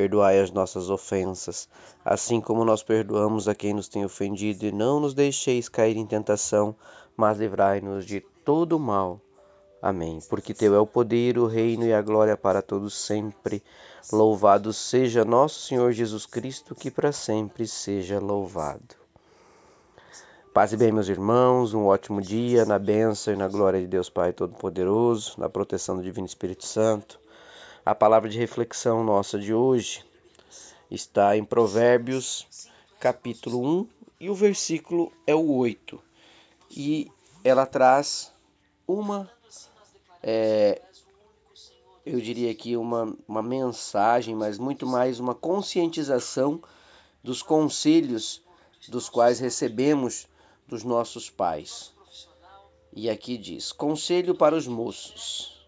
Perdoai as nossas ofensas, assim como nós perdoamos a quem nos tem ofendido, e não nos deixeis cair em tentação, mas livrai-nos de todo mal. Amém. Porque teu é o poder, o reino e a glória para todos sempre. Louvado seja nosso Senhor Jesus Cristo, que para sempre seja louvado. Paz e bem, meus irmãos, um ótimo dia na bênção e na glória de Deus Pai Todo-Poderoso, na proteção do Divino Espírito Santo. A palavra de reflexão nossa de hoje está em Provérbios, capítulo 1, e o versículo é o 8. E ela traz uma, é, eu diria aqui, uma, uma mensagem, mas muito mais uma conscientização dos conselhos dos quais recebemos dos nossos pais. E aqui diz: Conselho para os moços.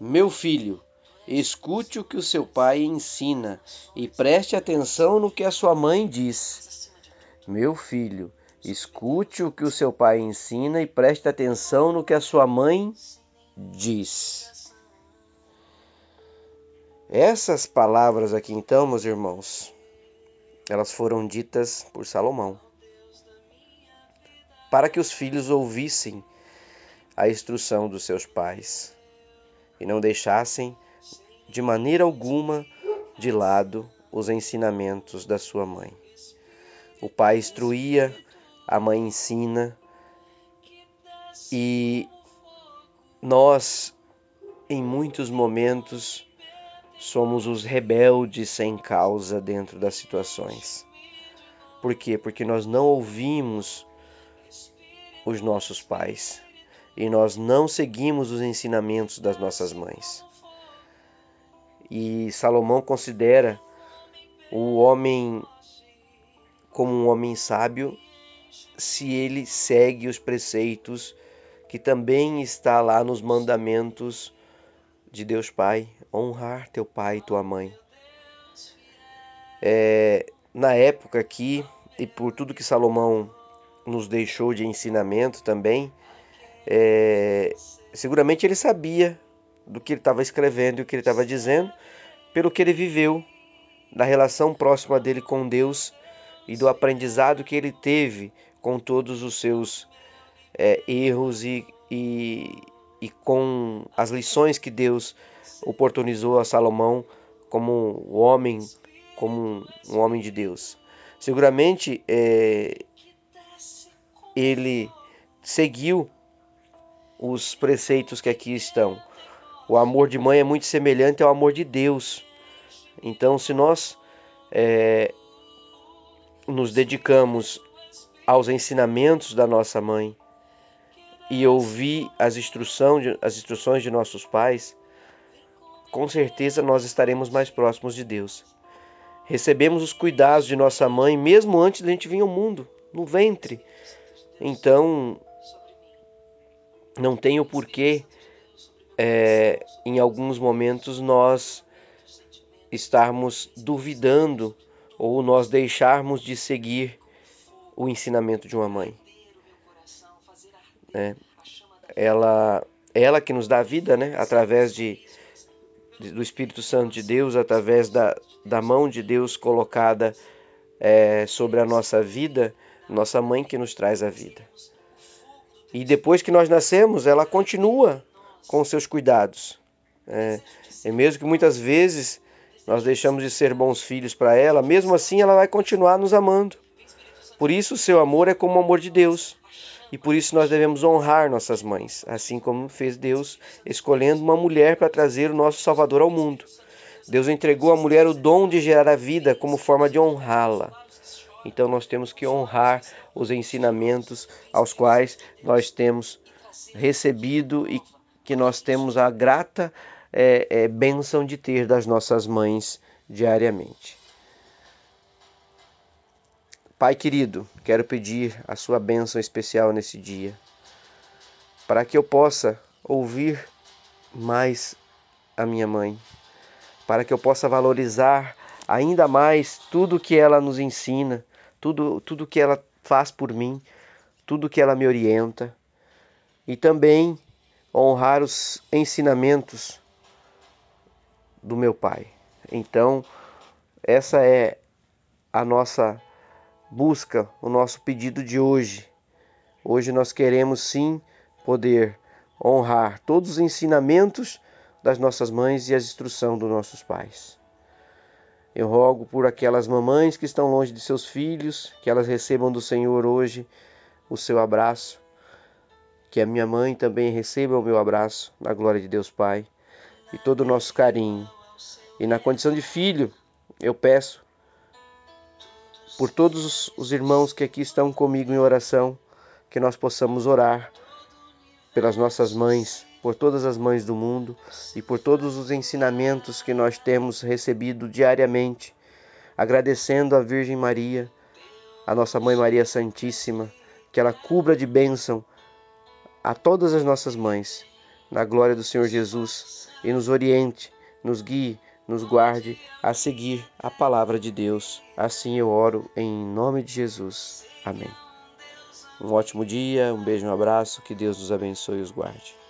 Meu filho, Escute o que o seu pai ensina e preste atenção no que a sua mãe diz. Meu filho, escute o que o seu pai ensina e preste atenção no que a sua mãe diz. Essas palavras aqui, então, meus irmãos, elas foram ditas por Salomão para que os filhos ouvissem a instrução dos seus pais e não deixassem de maneira alguma de lado os ensinamentos da sua mãe. O pai instruía, a mãe ensina, e nós, em muitos momentos, somos os rebeldes sem causa dentro das situações. Por quê? Porque nós não ouvimos os nossos pais e nós não seguimos os ensinamentos das nossas mães. E Salomão considera o homem como um homem sábio se ele segue os preceitos que também está lá nos mandamentos de Deus Pai, honrar teu pai e tua mãe. É, na época aqui, e por tudo que Salomão nos deixou de ensinamento também, é, seguramente ele sabia do que ele estava escrevendo e o que ele estava dizendo, pelo que ele viveu, da relação próxima dele com Deus e do aprendizado que ele teve com todos os seus é, erros e, e, e com as lições que Deus oportunizou a Salomão como um homem, como um homem de Deus. Seguramente é, ele seguiu os preceitos que aqui estão o amor de mãe é muito semelhante ao amor de Deus. Então, se nós é, nos dedicamos aos ensinamentos da nossa mãe e ouvir as, instrução de, as instruções de nossos pais, com certeza nós estaremos mais próximos de Deus. Recebemos os cuidados de nossa mãe mesmo antes da gente vir ao mundo, no ventre. Então, não tem o porquê é, em alguns momentos nós estarmos duvidando ou nós deixarmos de seguir o ensinamento de uma mãe. É, ela, ela que nos dá vida, né, através de, do Espírito Santo de Deus, através da, da mão de Deus colocada é, sobre a nossa vida, nossa mãe que nos traz a vida. E depois que nós nascemos, ela continua com seus cuidados. É, e mesmo que muitas vezes nós deixamos de ser bons filhos para ela, mesmo assim ela vai continuar nos amando. Por isso, o seu amor é como o amor de Deus. E por isso nós devemos honrar nossas mães, assim como fez Deus escolhendo uma mulher para trazer o nosso Salvador ao mundo. Deus entregou à mulher o dom de gerar a vida como forma de honrá-la. Então nós temos que honrar os ensinamentos aos quais nós temos recebido e que nós temos a grata é, é, bênção de ter das nossas mães diariamente. Pai querido, quero pedir a sua bênção especial nesse dia, para que eu possa ouvir mais a minha mãe, para que eu possa valorizar ainda mais tudo que ela nos ensina, tudo, tudo que ela faz por mim, tudo que ela me orienta, e também honrar os ensinamentos do meu Pai. Então, essa é a nossa busca o nosso pedido de hoje. Hoje nós queremos sim poder honrar todos os ensinamentos das nossas mães e as instruções dos nossos pais. Eu rogo por aquelas mamães que estão longe de seus filhos, que elas recebam do Senhor hoje o seu abraço, que a minha mãe também receba o meu abraço, na glória de Deus Pai, e todo o nosso carinho. E na condição de filho, eu peço por todos os irmãos que aqui estão comigo em oração, que nós possamos orar pelas nossas mães, por todas as mães do mundo e por todos os ensinamentos que nós temos recebido diariamente, agradecendo a Virgem Maria, a nossa Mãe Maria Santíssima, que ela cubra de bênção a todas as nossas mães, na glória do Senhor Jesus, e nos oriente, nos guie nos guarde a seguir a palavra de Deus. Assim eu oro em nome de Jesus. Amém. Um ótimo dia, um beijo, um abraço, que Deus nos abençoe e os guarde.